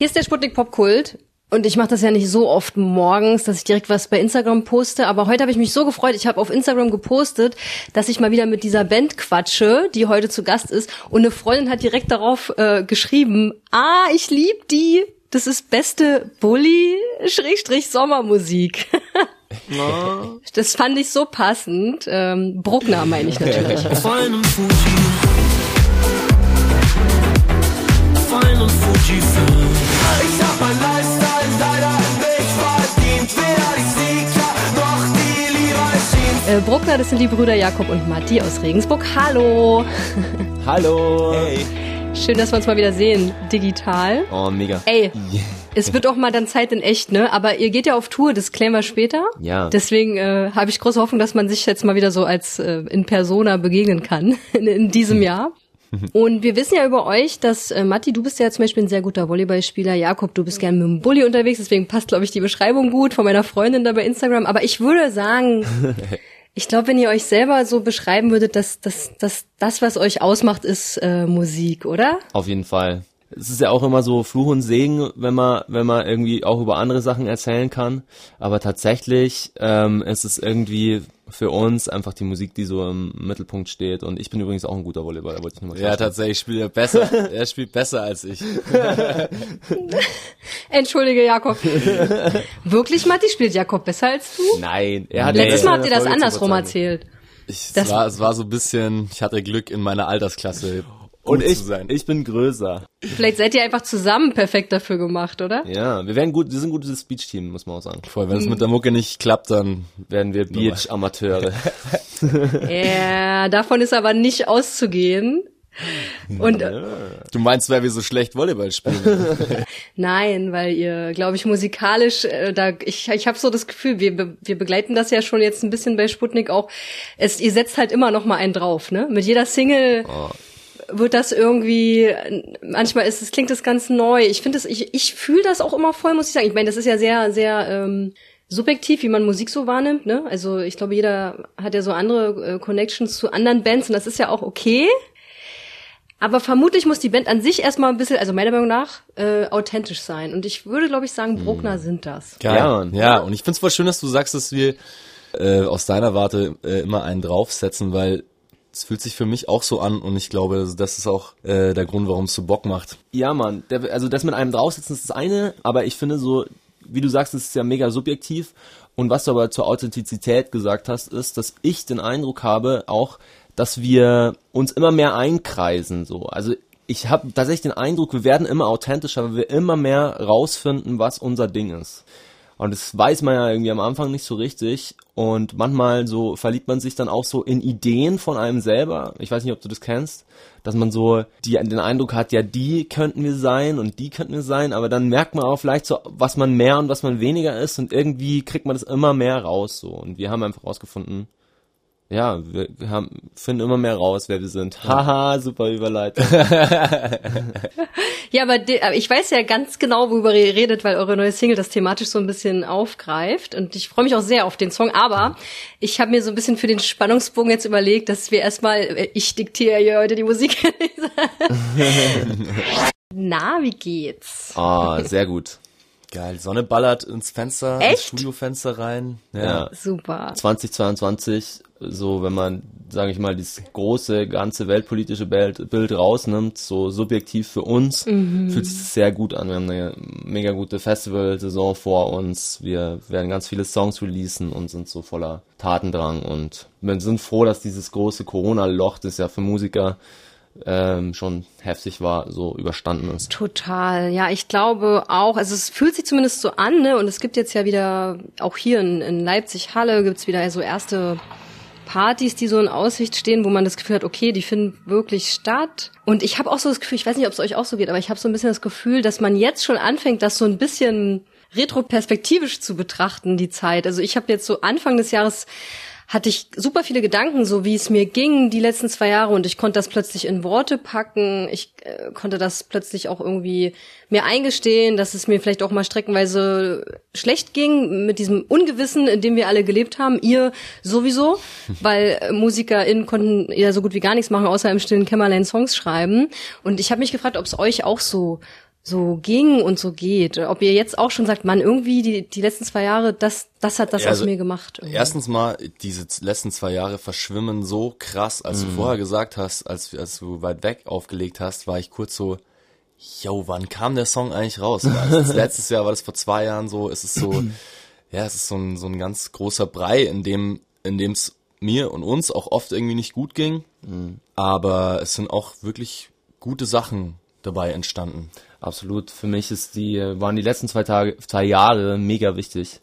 Hier ist der Sputnik Popkult. Und ich mache das ja nicht so oft morgens, dass ich direkt was bei Instagram poste. Aber heute habe ich mich so gefreut. Ich habe auf Instagram gepostet, dass ich mal wieder mit dieser Band quatsche, die heute zu Gast ist. Und eine Freundin hat direkt darauf äh, geschrieben, ah, ich lieb die. Das ist beste Bulli-Sommermusik. Das fand ich so passend. Ähm, Bruckner meine ich natürlich. Feinen Fuji. Feinen Fuji Bruckner, das sind die Brüder Jakob und Matti aus Regensburg. Hallo. Hallo. Hey. Schön, dass wir uns mal wieder sehen, digital. Oh, mega. Ey, es wird auch mal dann Zeit in echt, ne? Aber ihr geht ja auf Tour, das klären wir später. Ja. Deswegen äh, habe ich große Hoffnung, dass man sich jetzt mal wieder so als äh, in Persona begegnen kann in, in diesem Jahr. Und wir wissen ja über euch, dass äh, Matti, du bist ja zum Beispiel ein sehr guter Volleyballspieler. Jakob, du bist gern mit dem Bulli unterwegs, deswegen passt, glaube ich, die Beschreibung gut von meiner Freundin da bei Instagram. Aber ich würde sagen, ich glaube, wenn ihr euch selber so beschreiben würdet, dass, dass, dass das, was euch ausmacht, ist äh, Musik, oder? Auf jeden Fall. Es ist ja auch immer so Fluch und Segen, wenn man, wenn man irgendwie auch über andere Sachen erzählen kann. Aber tatsächlich ähm, ist es irgendwie für uns einfach die Musik, die so im Mittelpunkt steht. Und ich bin übrigens auch ein guter Volleyballer, wollte ich nur mal Ja, klarstellen. tatsächlich spielt er besser. er spielt besser als ich. Entschuldige, Jakob. Wirklich, Matti, spielt Jakob besser als du? Nein, er hat Letztes ja- Mal habt ihr das andersrum erzählt. Ich, Das- es, war, es war so ein bisschen, ich hatte Glück in meiner Altersklasse. Und ich, zu sein. ich bin größer. Vielleicht seid ihr einfach zusammen perfekt dafür gemacht, oder? Ja, wir werden gut, wir sind ein gutes Speech-Team, muss man auch sagen. Voll, wenn es mit der Mucke nicht klappt, dann Werden wir Beach-Amateure. Ja, davon ist aber nicht auszugehen. Und äh, du meinst, weil wir so schlecht Volleyball spielen. nein, weil ihr, glaube ich, musikalisch, äh, da ich, ich habe so das Gefühl, wir, be- wir begleiten das ja schon jetzt ein bisschen bei Sputnik auch. Es, ihr setzt halt immer noch mal einen drauf, ne? Mit jeder Single wird das irgendwie, manchmal ist es, klingt das ganz neu. Ich finde das, ich, ich fühle das auch immer voll, muss ich sagen. Ich meine, das ist ja sehr, sehr ähm, subjektiv, wie man Musik so wahrnimmt, ne? Also ich glaube, jeder hat ja so andere äh, Connections zu anderen Bands und das ist ja auch okay. Aber vermutlich muss die Band an sich erstmal ein bisschen, also meiner Meinung nach, äh, authentisch sein. Und ich würde, glaube ich, sagen, Bruckner sind das. Geil. Ja, Ja, Mann. ja, und ich find's voll schön, dass du sagst, dass wir äh, aus deiner Warte äh, immer einen draufsetzen, weil es fühlt sich für mich auch so an und ich glaube, das ist auch äh, der Grund, warum es so Bock macht. Ja, Mann. Der, also das mit einem draufsitzen ist das eine, aber ich finde so, wie du sagst, es ist ja mega subjektiv. Und was du aber zur Authentizität gesagt hast, ist, dass ich den Eindruck habe, auch, dass wir uns immer mehr einkreisen. So, also ich habe tatsächlich den Eindruck, wir werden immer authentischer, weil wir immer mehr rausfinden, was unser Ding ist. Und das weiß man ja irgendwie am Anfang nicht so richtig. Und manchmal so verliebt man sich dann auch so in Ideen von einem selber. Ich weiß nicht, ob du das kennst, dass man so die, den Eindruck hat, ja, die könnten wir sein und die könnten wir sein. Aber dann merkt man auch vielleicht so, was man mehr und was man weniger ist. Und irgendwie kriegt man das immer mehr raus. So. Und wir haben einfach rausgefunden, ja, wir haben, finden immer mehr raus, wer wir sind. Haha, super Überleitung. Ja, aber, de, aber ich weiß ja ganz genau, worüber ihr redet, weil eure neue Single das thematisch so ein bisschen aufgreift. Und ich freue mich auch sehr auf den Song. Aber ich habe mir so ein bisschen für den Spannungsbogen jetzt überlegt, dass wir erstmal, äh, ich diktiere ja heute die Musik. Na, wie geht's? Ah, sehr gut. Geil, die Sonne ballert ins Fenster, ins Echt? Studiofenster rein. Ja. Ja. Super. 2022, so wenn man, sage ich mal, dieses große, ganze weltpolitische Bild, Bild rausnimmt, so subjektiv für uns, fühlt sich das sehr gut an. Wir haben eine mega gute Festivalsaison vor uns. Wir werden ganz viele Songs releasen und sind so voller Tatendrang und wir sind froh, dass dieses große Corona-Loch, das ja für Musiker ähm, schon heftig war, so überstanden ist. Total, ja, ich glaube auch, also es fühlt sich zumindest so an, ne? Und es gibt jetzt ja wieder, auch hier in, in Leipzig Halle gibt's wieder so erste Partys, die so in Aussicht stehen, wo man das Gefühl hat, okay, die finden wirklich statt. Und ich habe auch so das Gefühl, ich weiß nicht, ob es euch auch so geht, aber ich habe so ein bisschen das Gefühl, dass man jetzt schon anfängt, das so ein bisschen retroperspektivisch zu betrachten, die Zeit. Also ich habe jetzt so Anfang des Jahres hatte ich super viele Gedanken, so wie es mir ging die letzten zwei Jahre und ich konnte das plötzlich in Worte packen. Ich äh, konnte das plötzlich auch irgendwie mir eingestehen, dass es mir vielleicht auch mal streckenweise schlecht ging mit diesem Ungewissen, in dem wir alle gelebt haben. Ihr sowieso, weil äh, MusikerInnen konnten ja so gut wie gar nichts machen, außer im stillen Kämmerlein Songs schreiben. Und ich habe mich gefragt, ob es euch auch so so ging und so geht. Ob ihr jetzt auch schon sagt, man, irgendwie die, die letzten zwei Jahre, das, das hat das Ja, aus also, mir gemacht. irgendwie. Erstens mal, diese letzten zwei Jahre verschwimmen so krass, als du vorher gesagt hast, als, als du weit weg aufgelegt hast, war ich kurz so, yo, wann kam der Song eigentlich raus? Das letztes Jahr, war das vor zwei Jahren so, es ist so, ja, es ist so ein, so ein ganz großer Brei, in dem, in dem es mir und uns auch oft irgendwie nicht gut ging, aber es sind auch wirklich gute Sachen dabei entstanden. Absolut. Für mich ist die, waren die letzten zwei Tage, zwei Jahre mega wichtig.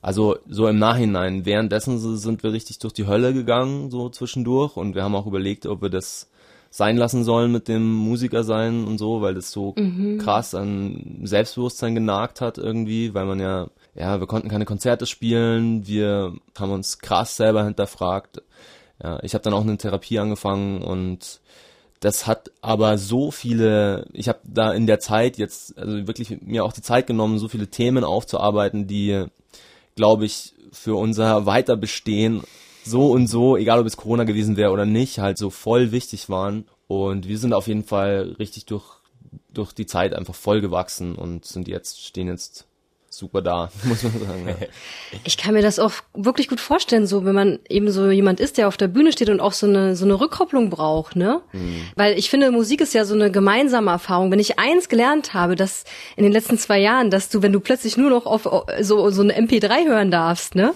Also so im Nachhinein. Währenddessen sind wir richtig durch die Hölle gegangen, so zwischendurch. Und wir haben auch überlegt, ob wir das sein lassen sollen mit dem Musiker sein und so, weil das so krass an Selbstbewusstsein genagt hat irgendwie, weil man ja, ja, wir konnten keine Konzerte spielen, wir haben uns krass selber hinterfragt. Ja, ich habe dann auch eine Therapie angefangen und das hat aber so viele, ich habe da in der Zeit jetzt, also wirklich mir auch die Zeit genommen, so viele Themen aufzuarbeiten, die, glaube ich, für unser Weiterbestehen so und so, egal ob es Corona gewesen wäre oder nicht, halt so voll wichtig waren. Und wir sind auf jeden Fall richtig durch, durch die Zeit einfach voll gewachsen und sind jetzt, stehen jetzt super da, muss man sagen. Ja. Ich kann mir das auch wirklich gut vorstellen, so wenn man eben so jemand ist, der auf der Bühne steht und auch so eine so eine Rückkopplung braucht, ne? Weil ich finde, Musik ist ja so eine gemeinsame Erfahrung. Wenn ich eins gelernt habe, dass in den letzten zwei Jahren, dass du, wenn du plötzlich nur noch auf so so eine MP3 hören darfst, ne,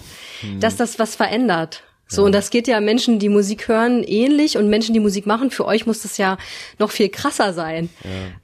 dass das was verändert. So, und das geht ja Menschen, die Musik hören, ähnlich und Menschen, die Musik machen, für euch muss das ja noch viel krasser sein.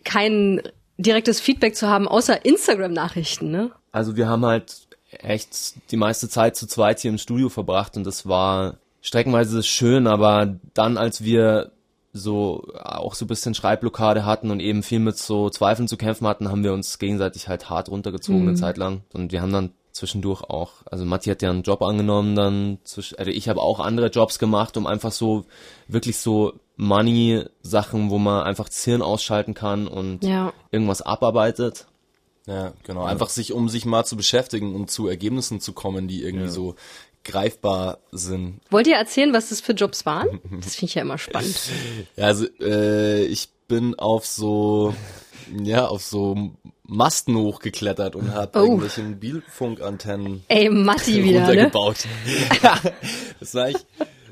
Kein direktes Feedback zu haben, außer Instagram-Nachrichten, ne? Also wir haben halt echt die meiste Zeit zu zweit hier im Studio verbracht und das war streckenweise schön, aber dann als wir so auch so ein bisschen Schreibblockade hatten und eben viel mit so Zweifeln zu kämpfen hatten, haben wir uns gegenseitig halt hart runtergezogen eine Zeit lang und wir haben dann zwischendurch auch, also Matti hat ja einen Job angenommen dann, also ich habe auch andere Jobs gemacht, um einfach so wirklich so Money-Sachen, wo man einfach das Hirn ausschalten kann und Ja. irgendwas abarbeitet. Ja, genau. Einfach sich, um sich mal zu beschäftigen und zu Ergebnissen zu kommen, die irgendwie so greifbar sind. Wollt ihr erzählen, was das für Jobs waren? Das finde ich ja immer spannend. Ja, also äh, ich bin auf so ja auf so Masten hochgeklettert und habe Oh. irgendwelche Mobilfunkantennen Ey, Matti wieder, ne? runtergebaut. ja, das war eigentlich,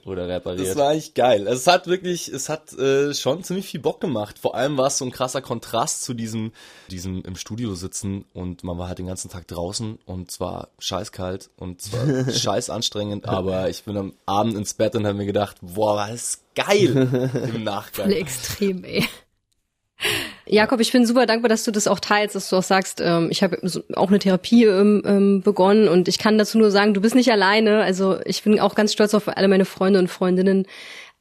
Oder repariert. das war eigentlich geil. Also es hat wirklich, es hat äh, schon ziemlich viel Bock gemacht. Vor allem war es so ein krasser Kontrast zu diesem, diesem im Studio sitzen und man war halt den ganzen Tag draußen und zwar scheißkalt und zwar scheiß anstrengend, aber ich bin am Abend ins Bett und habe mir gedacht, boah, war das geil im Nachgang. Voll extrem, ey. Jakob, ich bin super dankbar, dass du das auch teilst, dass du auch sagst, ähm, ich habe auch eine Therapie ähm, ähm, begonnen und ich kann dazu nur sagen, du bist nicht alleine. Also ich bin auch ganz stolz auf alle meine Freunde und Freundinnen,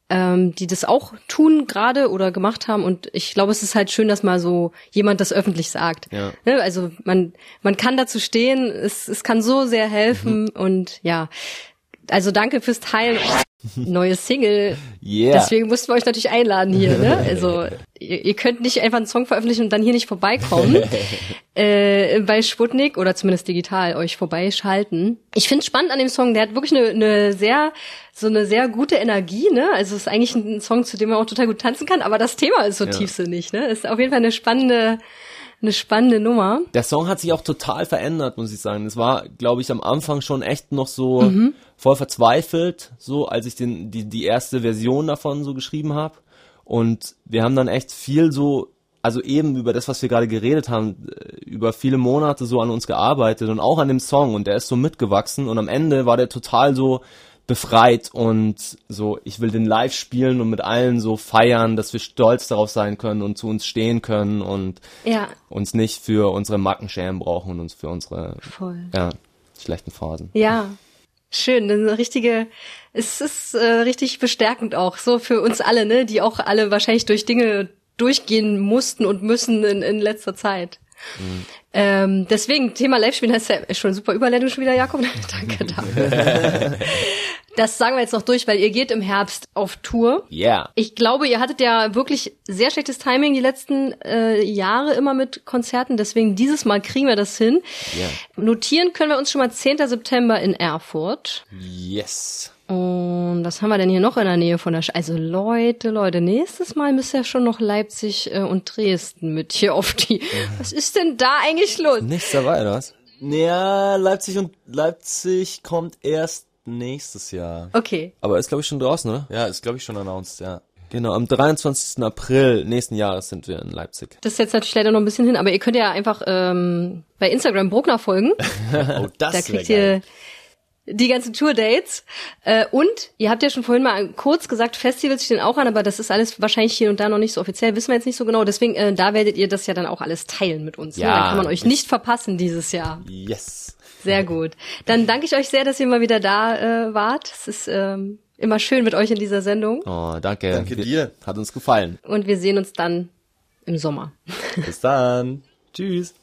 ähm, die das auch tun gerade oder gemacht haben. Und ich glaube, es ist halt schön, dass mal so jemand das öffentlich sagt. Ja. Ne? Also man, man kann dazu stehen, es, es kann so sehr helfen und ja. Also danke fürs Teilen. Neue Single. Yeah. Deswegen mussten wir euch natürlich einladen hier. Ne? Also ihr, ihr könnt nicht einfach einen Song veröffentlichen und dann hier nicht vorbeikommen. äh, bei Sputnik oder zumindest digital euch vorbeischalten. Ich finde spannend an dem Song, der hat wirklich eine, eine sehr so eine sehr gute Energie, ne? Also es ist eigentlich ein Song, zu dem man auch total gut tanzen kann, aber das Thema ist so tiefsinnig, ne? Ist auf jeden Fall eine spannende eine spannende Nummer. Der Song hat sich auch total verändert, muss ich sagen. Es war, glaube ich, am Anfang schon echt noch so voll verzweifelt, so als ich den, die, die erste Version davon so geschrieben habe. Und wir haben dann echt viel so, also eben über das, was wir gerade geredet haben, äh, über viele Monate so an uns gearbeitet und auch an dem Song und der ist so mitgewachsen und am Ende war der total so befreit und so, ich will den live spielen und mit allen so feiern, dass wir stolz darauf sein können und zu uns stehen können und Ja, uns nicht für unsere Macken schämen brauchen und uns für unsere voll. ja, schlechten Phasen. Ja, schön. Eine richtige, es ist äh, richtig bestärkend auch, so für uns alle, ne, die auch alle wahrscheinlich durch Dinge durchgehen mussten und müssen in, in letzter Zeit. Ähm, deswegen, Thema Live-Spielen heißt ja schon super Überleitung schon wieder, Jakob. Danke dafür. das sagen wir jetzt noch durch, weil ihr geht im Herbst auf Tour. Yeah. Ich glaube, ihr hattet ja wirklich sehr schlechtes Timing die letzten äh, Jahre immer mit Konzerten, deswegen dieses Mal kriegen wir das hin. Ja. Notieren können wir uns schon mal 10. September in Erfurt. Yes. Und was haben wir denn hier noch in der Nähe von der Sch Also Leute, Leute, nächstes Mal müsst ihr schon noch Leipzig äh, und Dresden mit hier auf die. Was ist denn da eigentlich los? Nichts dabei, oder was? Ja, Leipzig und Leipzig kommt erst nächstes Jahr. Okay. Aber ist, glaube ich, schon draußen, oder? Ja, ist glaube ich schon announced, ja. Genau, am 23. April nächsten Jahres sind wir in Leipzig. Das ist jetzt natürlich leider noch ein bisschen hin, aber ihr könnt ja einfach ähm, bei Instagram Bruckner folgen. Oh, das Da kriegt geil. ihr die ganzen Tour-Dates. Äh, und ihr habt ja schon vorhin mal kurz gesagt, Festivals stehen auch an, aber das ist alles wahrscheinlich hier und da noch nicht so offiziell, wissen wir jetzt nicht so genau. Deswegen, äh, da werdet ihr das ja dann auch alles teilen mit uns. ne? Ja, Da kann man euch nicht verpassen dieses Jahr. Yes. Sehr gut. Dann danke ich euch sehr, dass ihr mal wieder da äh, wart. Es ist ähm, immer schön mit euch in dieser Sendung. Oh, danke. Danke Wir- dir. Hat uns gefallen. Und wir sehen uns dann im Sommer. Bis dann. Tschüss.